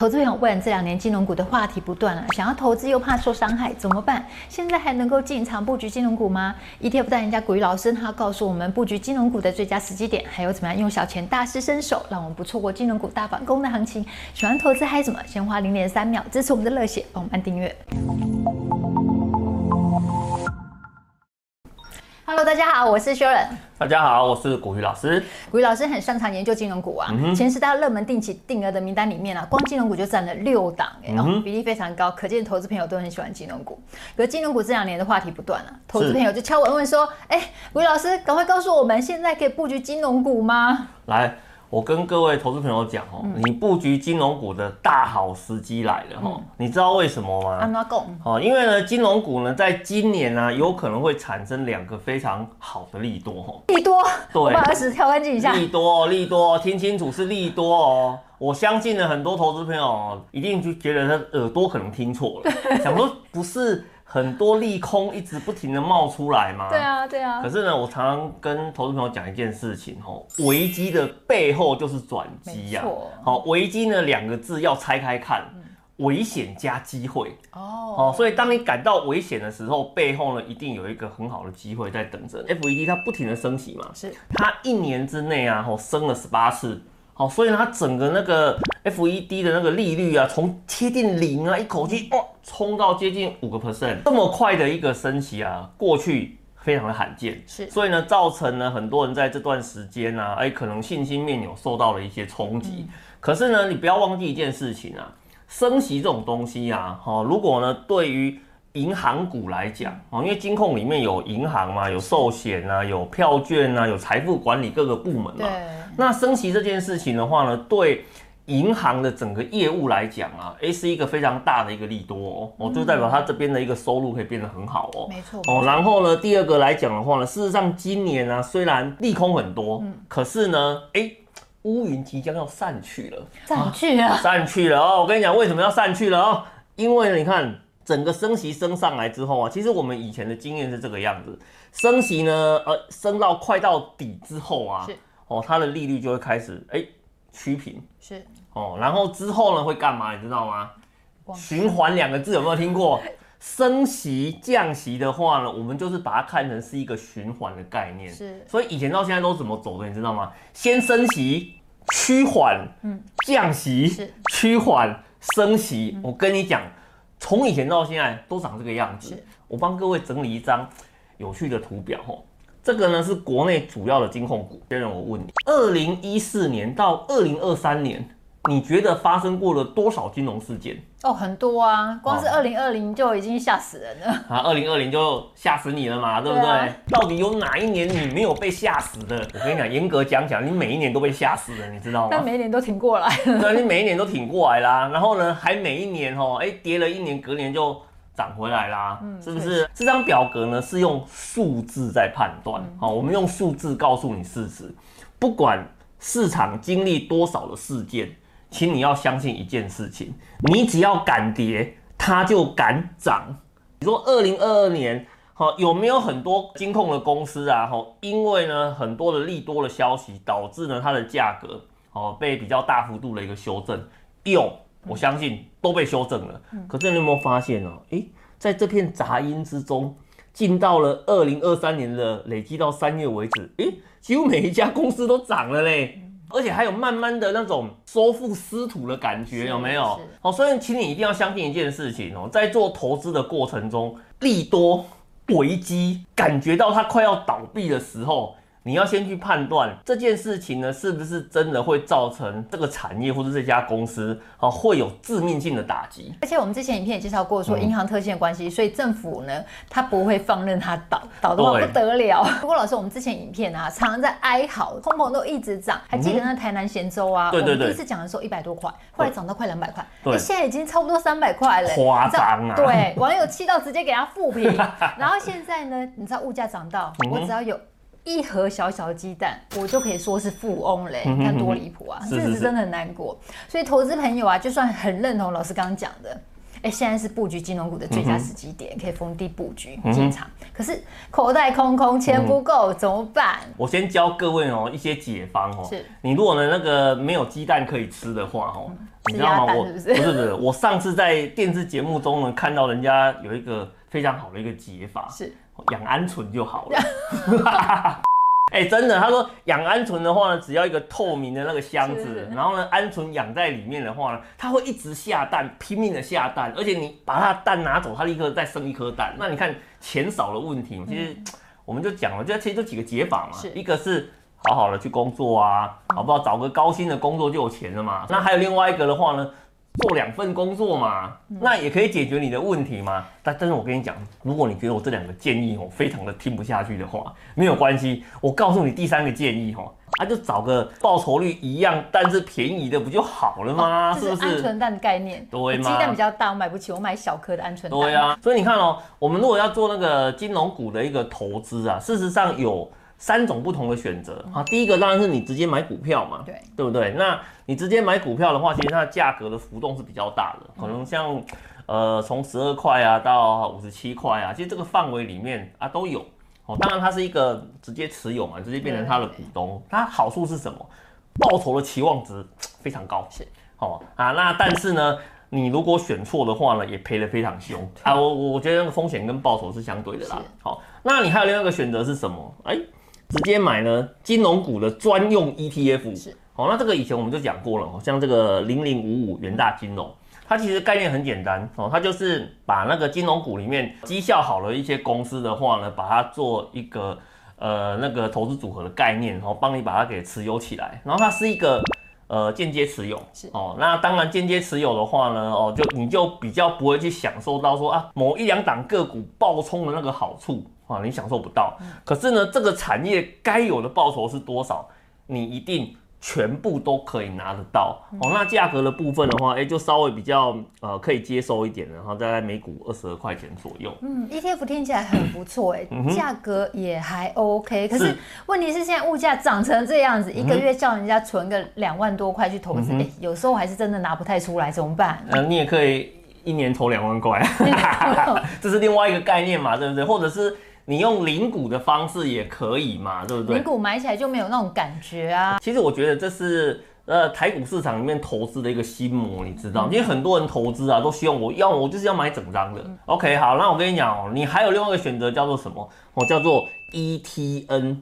投资朋友问：这两年金融股的话题不断了，想要投资又怕受伤害，怎么办？现在还能够进场布局金融股吗？ETF 带人家古玉老师他告诉我们布局金融股的最佳时机点，还有怎么样用小钱大施身手，让我们不错过金融股大反攻的行情。喜欢投资还什么？先花零点三秒支持我们的热血，帮我们按订阅。Hello，大家好，我是 Sharon。大家好，我是古雨老师。古雨老师很擅长研究金融股啊，嗯、前十大热门定期定额的名单里面啊，光金融股就占了六档，哎、嗯哦，比例非常高，可见投资朋友都很喜欢金融股。可是金融股这两年的话题不断啊，投资朋友就敲门问说：“哎，欸，古雨老师，赶快告诉我们，现在可以布局金融股吗？”来。我跟各位投资朋友讲哦，你布局金融股的大好时机来了哈，你知道为什么吗 going。哦，因为呢，金融股呢，在今年呢，有可能会产生两个非常好的利多哈。利多？对，我把耳屎挑干净一下。利多，利多，听清楚是利多哦。我相信呢，很多投资朋友一定就觉得他耳朵可能听错了，想说不是。很多利空一直不停的冒出来嘛？对啊，对啊。可是呢，我常常跟投资朋友讲一件事情吼，危机的背后就是转机呀。好，危机呢两个字要拆开看，危险加机会。哦。哦，所以当你感到危险的时候，背后呢一定有一个很好的机会在等着。FED 它不停的升息嘛，是。它一年之内啊，吼升了十八次。好，所以，它整个那个 FED 的那个利率啊，从贴近零啊，一口气哦，冲到接近五个 percent，这么快的一个升息啊，过去非常的罕见。是，所以呢，造成了很多人在这段时间呢、啊，哎，可能信心面有受到了一些冲击。嗯、可是呢，你不要忘记一件事情啊，升息这种东西啊，哈，如果呢，对于银行股来讲，哦，因为金控里面有银行嘛，有寿险啊，有票券啊，有财富管理各个部门嘛。对。那升息这件事情的话呢，对银行的整个业务来讲啊，诶，是一个非常大的一个利多哦，哦就代表它这边的一个收入可以变得很好哦。没错。哦，然后呢，第二个来讲的话呢，事实上今年呢，虽然利空很多，嗯，可是呢，诶，乌云即将要散去了。散去了。散去了哦，我跟你讲，为什么要散去了哦？因为呢，你看。整个升息升上来之后啊，其实我们以前的经验是这个样子，升息呢，呃，升到快到底之后啊，是哦，它的利率就会开始哎趋平，是哦，然后之后呢会干嘛？你知道吗？循环两个字有没有听过？升息降息的话呢，我们就是把它看成是一个循环的概念，是，所以以前到现在都怎么走的？你知道吗？先升息趋缓，嗯，降息是趋缓升息，嗯、我跟你讲。从以前到现在都长这个样子。我帮各位整理一张有趣的图表吼，这个呢是国内主要的金控股。先让我问你，二零一四年到二零二三年。你觉得发生过了多少金融事件？哦，很多啊，光是二零二零就已经吓死人了。啊，二零二零就吓死你了嘛，对不对？对啊。到底有哪一年你没有被吓死的？我跟你讲，严格讲讲，你每一年都被吓死了，你知道吗？但每一年都挺过来了。对，你每一年都挺过来啦。然后呢，还每一年哦，哎，跌了一年，隔年就涨回来啦，嗯，是不是？这张表格呢是用数字在判断，好，我们用数字告诉你事实，不管市场经历多少的事件。请你要相信一件事情，你只要敢跌，它就敢涨。你说二零二二年，哈，有没有很多金控的公司啊？哈，因为呢很多的利多的消息，导致呢它的价格哦被比较大幅度的一个修正。有，我相信都被修正了。可是你有没有发现哦？诶，在这片杂音之中，进到了二零二三年的累计到三月为止，诶，几乎每一家公司都涨了嘞。而且还有慢慢的那种收复失土的感觉，有没有？好，所以请你一定要相信一件事情哦，在做投资的过程中，利多危机感觉到它快要倒闭的时候。你要先去判断这件事情呢，是不是真的会造成这个产业或者这家公司啊会有致命性的打击？而且我们之前影片也介绍过，说银行特性的关系，嗯、所以政府呢，它不会放任它倒，倒的话不得了。不过老师，我们之前影片啊，常常在哀嚎，通膨都一直涨，还记得那台南咸粥啊？对对对。第一次讲的时候一百多块，后来涨到快两百块，对，现在已经差不多三百块了，夸张啊！对，网友气到直接给他负评。然后现在呢，你知道物价涨到，我只要有。一盒小小的鸡蛋，我就可以说是富翁嘞，你看多离谱啊！这是真的很难过。所以投资朋友啊，就算很认同老师刚刚讲的，哎，现在是布局金融股的最佳时机点，嗯、可以逢低布局进场。嗯、可是口袋空空，钱不够，嗯、怎么办？我先教各位哦一些解方哦。是，你如果呢那个没有鸡蛋可以吃的话哦，嗯、你知道吗？我不是，不是，我上次在电视节目中呢看到人家有一个非常好的一个解法，是养鹌鹑就好了。哎、欸，真的，他说养鹌鹑的话呢，只要一个透明的那个箱子，然后呢，鹌鹑养在里面的话呢，它会一直下蛋，拼命的下蛋，而且你把它蛋拿走，它立刻再生一颗蛋。那你看钱少的问题，其实我们就讲了，就其实就几个解法嘛，一个是好好的去工作啊，好不好？找个高薪的工作就有钱了嘛。那还有另外一个的话呢？做两份工作嘛，那也可以解决你的问题嘛。但但是我跟你讲，如果你觉得我这两个建议哦非常的听不下去的话，没有关系，我告诉你第三个建议哦，啊就找个报酬率一样但是便宜的不就好了吗？是不是？鹌鹑蛋的概念，对吗？鸡蛋比较大，我买不起，我买小颗的鹌鹑蛋。对啊，所以你看哦，我们如果要做那个金融股的一个投资啊，事实上有。三种不同的选择啊，第一个当然是你直接买股票嘛，对，对不对？那你直接买股票的话，其实它的价格的浮动是比较大的，可能像呃从十二块啊到五十七块啊，其实这个范围里面啊都有哦。当然它是一个直接持有嘛，直接变成它的股东，它好处是什么？报酬的期望值非常高，是哦啊。那但是呢，你如果选错的话呢，也赔得非常凶啊。我我觉得那个风险跟报酬是相对的啦。好，那你还有另外一个选择是什么？哎。直接买呢金融股的专用 ETF 是。好，那这个以前我们就讲过了，哦像这个零零五五元大金融，它其实概念很简单哦，它就是把那个金融股里面绩效好的一些公司的话呢，把它做一个呃那个投资组合的概念，然后帮你把它给持有起来，然后它是一个呃间接持有。是。哦，那当然间接持有的话呢哦，就你就比较不会去享受到说啊某一两档个股暴冲的那个好处。啊，你享受不到。可是呢，这个产业该有的报酬是多少？你一定全部都可以拿得到。哦，那价格的部分的话，哎，就稍微比较呃可以接受一点，然后大概每股二十二块钱左右。嗯，ETF 听起来很不错，哎，价格也还 OK。可是问题是现在物价涨成这样子，一个月叫人家存个两万多块去投资，哎，有时候还是真的拿不太出来，怎么办？嗯，你也可以一年投两万块，这是另外一个概念嘛，对不对？或者是。你用零股的方式也可以嘛，对不对？零股买起来就没有那种感觉啊。其实我觉得这是呃台股市场里面投资的一个心魔，你知道？因为很多人投资啊，都希望我要我就是要买整张的。OK，好，那我跟你讲哦，你还有另外一个选择叫做什么？哦，叫做 ETN。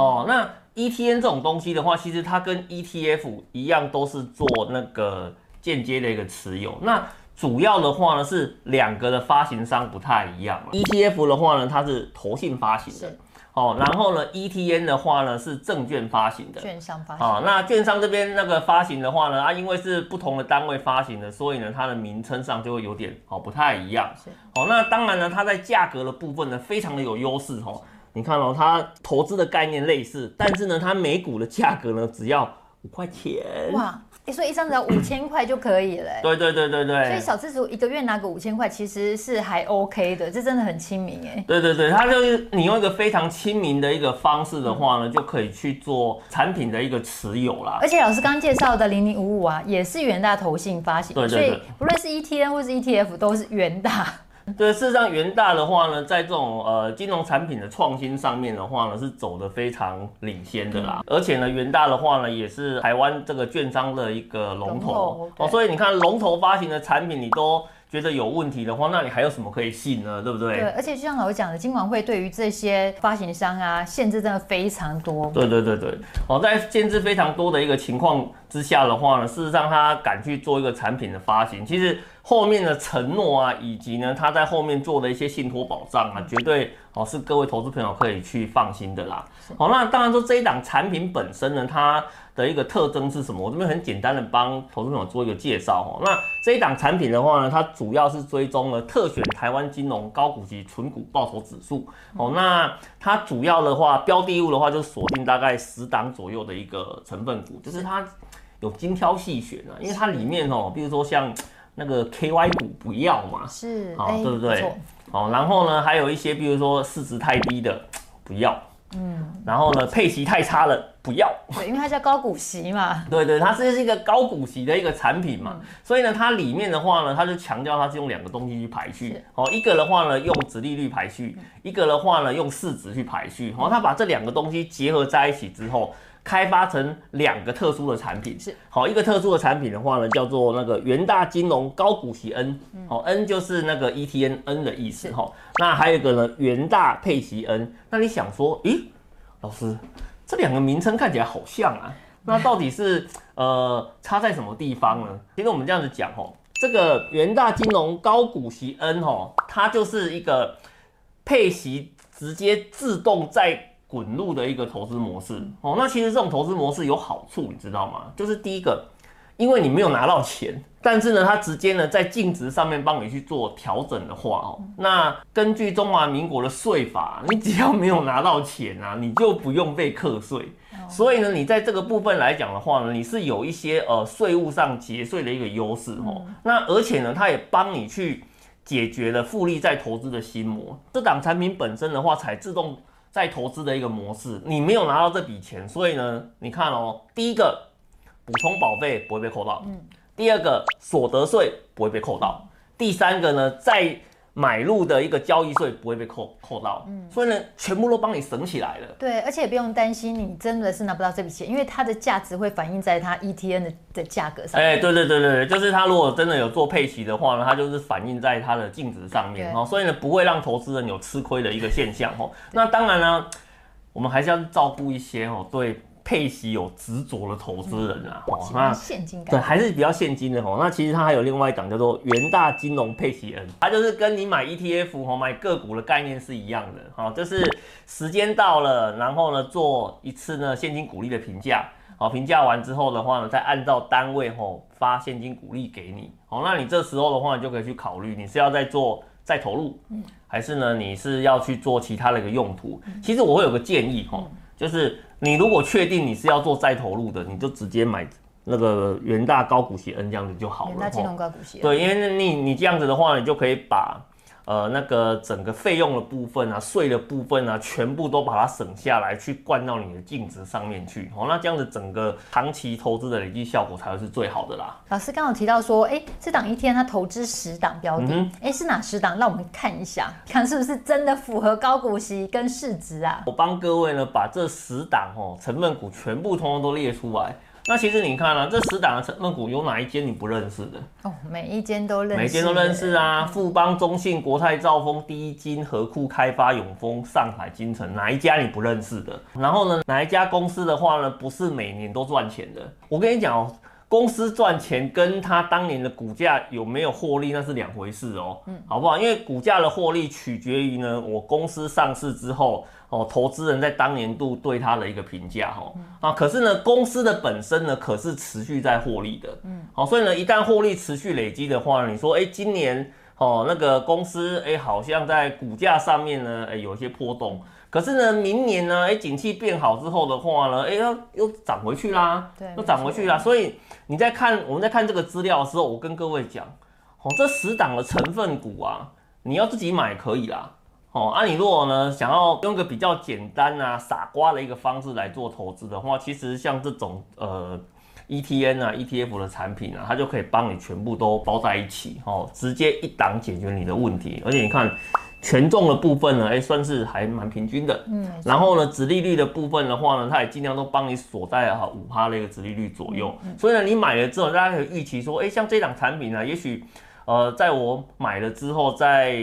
哦，那 ETN 这种东西的话，其实它跟 ETF 一样，都是做那个间接的一个持有。那主要的话呢是两个的发行商不太一样，ETF 的话呢它是投信发行的，哦，然后呢 ETN 的话呢是证券发行的，券商发行，啊，那券商这边那个发行的话呢啊，因为是不同的单位发行的，所以呢它的名称上就会有点哦不太一样，是，哦，那当然呢它在价格的部分呢非常的有优势哦，你看哦它投资的概念类似，但是呢它每股的价格呢只要五块钱，哇。欸、所以一张只要五千块就可以了，欸。对对对对对。所以小资族一个月拿个五千块，其实是还 OK 的，这真的很亲民哎。对对对，它就是你用一个非常亲民的一个方式的话呢，嗯、就可以去做产品的一个持有啦。而且老师刚介绍的零零五五啊，也是元大投信发行，对对对，所以不论是 ETN 或是 ETF 都是元大。对，事实上，元大的话呢，在这种呃金融产品的创新上面的话呢，是走得非常领先的啦。而且呢，元大的话呢，也是台湾这个券商的一个龙头哦。所以你看，龙头发行的产品，你都觉得有问题的话，那你还有什么可以信呢？对不对？对，而且就像老师讲的，金管会对于这些发行商啊，限制真的非常多。对对对对，哦，在限制非常多的一个情况之下的话呢，事实上他敢去做一个产品的发行，其实。后面的承诺啊，以及呢，他在后面做的一些信托保障啊，绝对哦是各位投资朋友可以去放心的啦。好，那当然说这一档产品本身呢，它的一个特征是什么？我这边很简单的帮投资朋友做一个介绍哦。那这一档产品的话呢，它主要是追踪了特选台湾金融高股息纯股报酬指数。哦，那它主要的话标的物的话，就锁定大概十档左右的一个成分股，就是它有精挑细选啊，因为它里面哦，比如说像。那个 KY 股不要嘛，是，好，对不对？哦，然后呢，还有一些，比如说市值太低的不要，嗯，然后呢，配息太差了，不要。对，因为它叫高股息嘛。对对，它是一个高股息的一个产品嘛，嗯、所以呢，它里面的话呢，它就强调它是用两个东西去排序。哦，一个的话呢，用殖利率排序；一个的话呢，用市值去排序。然后它把这两个东西结合在一起之后，开发成两个特殊的产品。是，好，一个特殊的产品的话呢，叫做那个元大金融高股息 N。好，N 就是那个 ETN N 的意思。哈，那还有一个呢，元大配息 N。那你想说，咦？老师，这两个名称看起来好像啊，那到底是呃差在什么地方呢？其实我们这样子讲哦，这个元大金融高股息 N 哦，它就是一个配息直接自动在滚入的一个投资模式哦。那其实这种投资模式有好处，你知道吗？就是第一个，因为你没有拿到钱。但是呢，它直接呢在净值上面帮你去做调整的话哦，那根据中华民国的税法，你只要没有拿到钱啊，你就不用被课税。所以呢，你在这个部分来讲的话呢，你是有一些呃税务上节税的一个优势哦。那而且呢，它也帮你去解决了复利再投资的心魔。这档产品本身的话，才自动再投资的一个模式，你没有拿到这笔钱，所以呢，你看哦，第一个补充保费不会被扣到。嗯。第二个所得税不会被扣到，第三个呢，再买入的一个交易税不会被扣扣到，嗯，所以呢，全部都帮你省起来了。对，而且也不用担心你真的是拿不到这笔钱，因为它的价值会反映在它 ETN 的的价格上。哎，对对对对，就是它如果真的有做配息的话呢，它就是反映在它的净值上面哦，所以呢，不会让投资人有吃亏的一个现象哦。那当然呢，我们还是要照顾一些哦，对。配息有执着的投资人啊，哦、嗯，那现金对还是比较现金的哦。那其实它还有另外一档叫做元大金融配息 N，它就是跟你买 ETF 哦，买个股的概念是一样的哈，就是时间到了，然后呢做一次呢现金股利的评价，好，评价完之后的话呢，再按照单位吼发现金股利给你，好，那你这时候的话你就可以去考虑你是要再做再投入，嗯还是呢你是要去做其他的一个用途。其实我会有个建议哈，就是。你如果确定你是要做再投入的，你就直接买那个元大高股息 N 这样子就好了。元大金融高股息。对，因为你你这样子的话，你就可以把呃那个整个费用的部分啊、税的部分啊，全部都把它省下来，去灌到你的净值上面去。哦，那这样子整个长期投资的累计效果才会是最好的啦。老师刚好提到说，哎、欸，这档 ETN 它投资十档标的，哎、是哪十档？让我们看一下，看是不是真的符合高股息跟市值啊？我帮各位呢把这十档哦成分股全部通通都列出来。那其实你看啊，这十档的成分股有哪一间你不认识的？哦，每一间都认识，每一间都认识啊！富邦、中信、国泰、兆丰、第一金、和库、开发、永丰、上海金城，哪一家你不认识的？然后呢，哪一家公司的话呢，不是每年都赚钱的？我跟你讲哦，公司赚钱跟他当年的股价有没有获利那是两回事哦，嗯，好不好？因为股价的获利取决于呢，我公司上市之后。哦，投资人在当年度对他的一个评价，哈啊，可是呢，公司的本身呢，可是持续在获利的，嗯，好，所以呢，一旦获利持续累积的话，你说，哎，今年哦，那个公司，哎，好像在股价上面呢，哎，有一些波动，可是呢，明年呢，哎，景气变好之后的话呢，哎，又又涨回去啦，对，又涨回去啦，所以你在看我们在看这个资料的时候，我跟各位讲，哦，这十档的成分股啊，你要自己买可以啦。哦，那、啊、你如果呢想要用个比较简单啊、傻瓜的一个方式来做投资的话，其实像这种呃 ETN 啊、ETF 的产品啊，它就可以帮你全部都包在一起，哦，直接一档解决你的问题。而且你看权重的部分呢，哎，算是还蛮平均的。嗯。然后呢，殖利率的部分的话呢，它也尽量都帮你锁在哈五趴的一个殖利率左右。嗯。所以呢，你买了之后，大家可以预期说，哎，像这档产品呢，也许呃，在我买了之后，在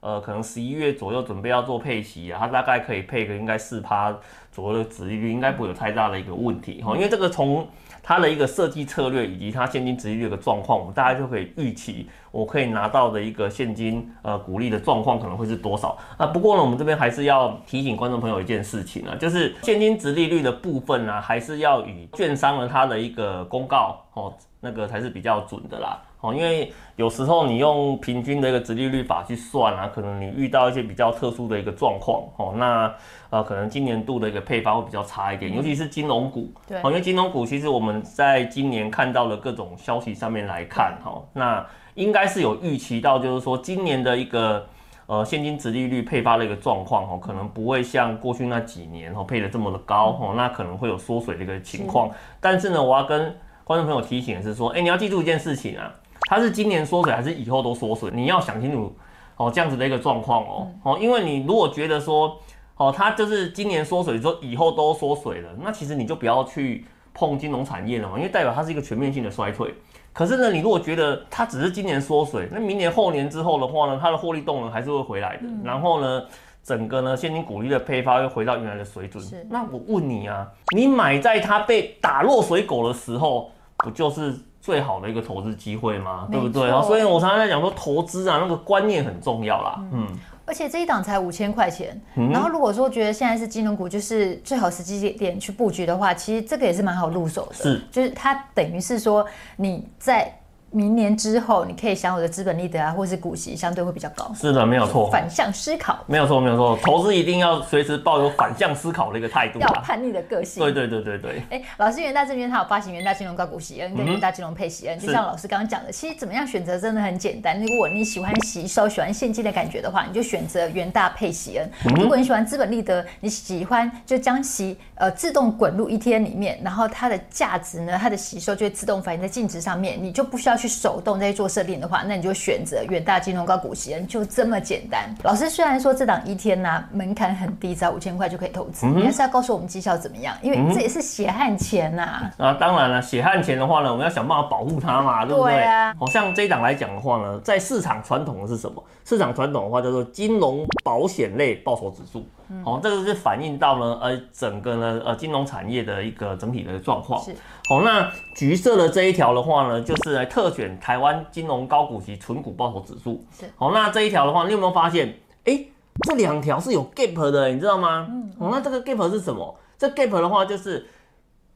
呃，可能十一月左右准备要做配息啊，它大概可以配个应该四趴左右的殖利率，应该不会有太大的一个问题哈。因为这个从它的一个设计策略以及它现金殖利率的状况，我们大家就可以预期我可以拿到的一个现金呃股利的状况可能会是多少啊。不过呢，我们这边还是要提醒观众朋友一件事情啊，就是现金值利率的部分呢，还是要与券商的它的一个公告哦，那个才是比较准的啦。哦，因为有时候你用平均的一个殖利率法去算啊，可能你遇到一些比较特殊的一个状况，哦，那呃，可能今年度的一个配发会比较差一点，尤其是金融股，对，因为金融股其实我们在今年看到的各种消息上面来看，哈，那应该是有预期到，就是说今年的一个呃现金值利率配发的一个状况哦，可能不会像过去那几年哦配的这么的高哦，那可能会有缩水的一个情况。但是呢，我要跟观众朋友提醒的是说，哎，你要记住一件事情啊，它是今年缩水还是以后都缩水？你要想清楚哦，这样子的一个状况哦哦，因为你如果觉得说哦，它就是今年缩水，说以后都缩水了，那其实你就不要去碰金融产业了嘛，因为代表它是一个全面性的衰退。可是呢，你如果觉得它只是今年缩水，那明年后年之后的话呢，它的获利动能还是会回来的。嗯、然后呢，整个呢现金股利的配发又回到原来的水准。是那我问你啊，你买在它被打落水狗的时候，不就是最好的一个投资机会吗？对不对？所以我常常在讲说，投资啊，那个观念很重要啦。嗯。嗯而且这一档才五千块钱，然后如果说觉得现在是金融股，就是最好时机点去布局的话，其实这个也是蛮好入手的。是，就是它等于是说你在。明年之后，你可以享有的资本利得啊，或是股息，相对会比较高。是的，没有错。反向思考，没有错，没有错。投资一定要随时抱有反向思考的一个态度，要叛逆的个性。对对对对对。哎，老师元大证券它有发行元大金融高股息 N 跟元大金融配息 N，就像老师刚刚讲的，其实怎么样选择真的很简单。如果你喜欢吸收、喜欢现金的感觉的话，你就选择元大配息 N。如果你喜欢资本利得，你喜欢就将其呃自动滚入 ETF 里面，然后它的价值呢，它的吸收就会自动反映在净值上面，你就不需要去手动在。做设定的话，那你就选择远大金融高股息，就这么简单。老师虽然说这档 ETF 呢门槛很低，只要五千块就可以投资，你还是要告诉我们绩效怎么样？因为这也是血汗钱呐。啊，当然了，血汗钱的话呢，我们要想办法保护它嘛，对不对？对啊。好像这一档来讲的话呢，在市场传统的是什么？市场传统的话叫做金融保险类报酬指数。好，这个是反映到呢呃整个呢呃金融产业的一个整体的状况。是。好，那橘色的这一条的话呢，就是来特选台湾金融高股息纯股报酬指数。是，好，那这一条的话，你有没有发现？哎、欸，这两条是有 gap 的，你知道吗？嗯，哦。那这个 gap 是什么？这 gap 的话，就是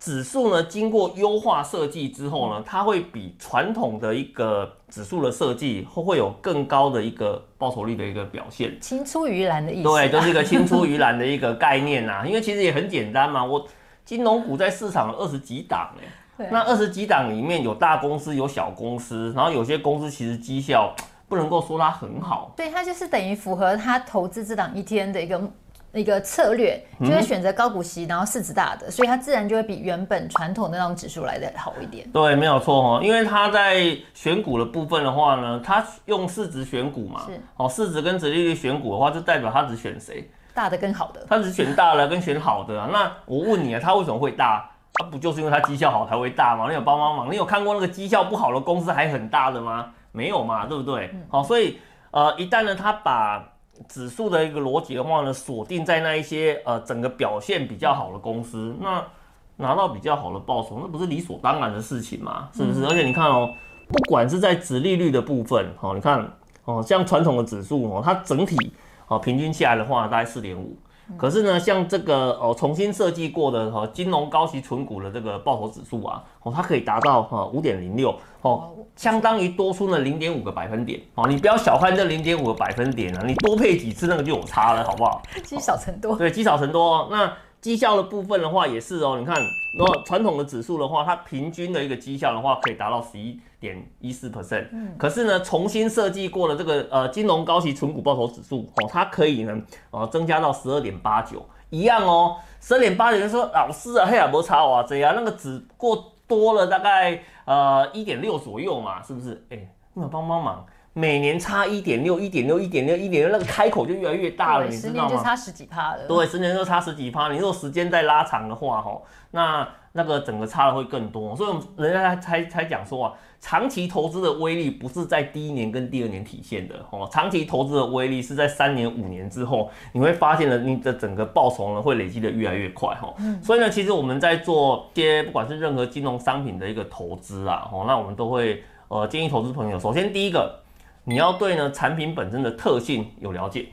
指数呢经过优化设计之后呢，它会比传统的一个指数的设计会会有更高的一个报酬率的一个表现。青出于蓝的意思、啊。对，就是一个青出于蓝的一个概念呐、啊。因为其实也很简单嘛，我。金融股在市场二十几档哎，那二十几档里面有大公司有小公司，然后有些公司其实绩效不能够说它很好，对，它就是等于符合它投资这档 ETF 的一个一个策略，就会选择高股息，然后市值大的，所以它自然就会比原本传统的那种指数来的好一点。对，没有错哦，因为它在选股的部分的话呢，它用市值选股嘛，是哦，市值跟殖利率选股的话，就代表它只选谁。大的跟好的，他只选大的跟选好的啊。那我问你啊，他为什么会大？他不就是因为他绩效好才会大吗？你有帮帮忙？你有看过那个绩效不好的公司还很大的吗？没有嘛，对不对？好，所以呃，一旦呢，他把指数的一个逻辑的话呢，锁定在那一些呃整个表现比较好的公司，那拿到比较好的报酬，那不是理所当然的事情嘛？是不是？而且你看哦，不管是在指利率的部分，哦，你看哦，像传统的指数哦，它整体。哦，平均下来的话大概四点五，可是呢，像这个哦重新设计过的哈金融高息存股的这个报酬指数啊，哦它可以达到哈五点零六哦，相当于多出了零点五个百分点哦，你不要小看这零点五个百分点啊，你多配几次那个就有差了，好不好？积少成多，对，积少成多。那绩效的部分的话也是哦，你看，如果传统的指数的话，它平均的一个绩效的话可以达到十一点一四 percent，嗯，可是呢，重新设计过的这个呃金融高息存股报酬指数哦，它可以呢呃增加到十二点八九，一样哦，十二点八九就说老师啊，嘿啊，没差哇，这样那个只过多了大概呃一点六左右嘛，是不是？哎、欸，你们帮帮忙。每年差一点六，一点六，一点六，一点六，那个开口就越来越大了，你知道吗？十年就差十几趴了。对，十年就差十几趴。你如果时间再拉长的话，哈，那那个整个差的会更多。所以我们人家才才讲说啊，长期投资的威力不是在第一年跟第二年体现的，哦，长期投资的威力是在三年、五年之后，你会发现呢，你的整个报酬呢会累积的越来越快，哈。嗯。所以呢，其实我们在做些不管是任何金融商品的一个投资啊，哦，那我们都会呃建议投资朋友，首先第一个。你要对呢产品本身的特性有了解，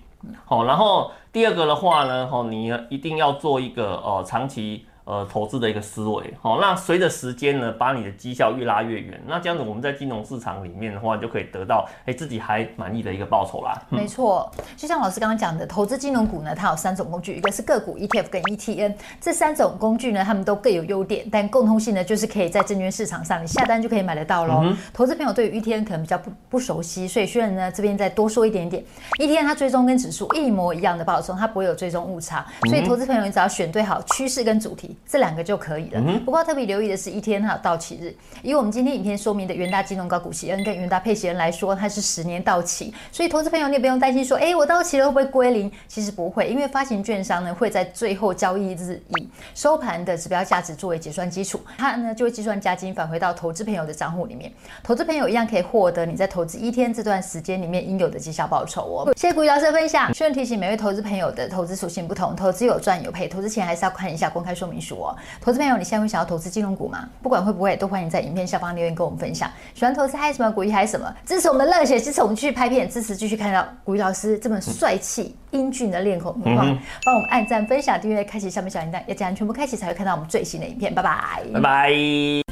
好，然后第二个的话呢，好，你一定要做一个呃长期呃，投资的一个思维，好，那随着时间呢，把你的绩效越拉越远，那这样子我们在金融市场里面的话，就可以得到哎、欸、自己还满意的一个报酬啦。没错，就像老师刚刚讲的，投资金融股呢，它有三种工具，一个是个股、ETF 跟 ETN，这三种工具呢，它们都各有优点，但共通性呢，就是可以在证券市场上你下单就可以买得到喽。嗯、投资朋友对于 ETN 可能比较不不熟悉，所以虽然呢这边再多说一点点，ETN 它追踪跟指数一模一样的报酬，它不会有追踪误差，所以投资朋友你只要选对好趋势跟主题。这两个就可以了。不过特别留意的是，ETN 它有到期日。以我们今天影片说明的元大金融高股息 N 跟元大配息 N 来说，它是十年到期，所以投资朋友你也不用担心说，哎，我到期了会不会归零？其实不会，因为发行券商呢会在最后交易日以收盘的指标价值作为结算基础，它呢就会计算加金返回到投资朋友的账户里面。投资朋友一样可以获得你在投资 ETN 这段时间里面应有的绩效报酬哦。谢谢股鱼老师的分享。顺便提醒每位投资朋友的投资属性不同，投资有赚有赔，投资前还是要看一下公开说明书。投资朋友，你现在会想要投资金融股吗？不管会不会，都欢迎在影片下方留言跟我们分享。喜欢投资还有什么？股鱼还有什么？支持我们的热血，支持我们继续拍片，支持继续看到股鱼老师这么帅气英俊的面孔，帮、嗯、我们按赞、分享、订阅、开启下面小铃铛，要这样全部开启才会看到我们最新的影片。拜拜，拜拜。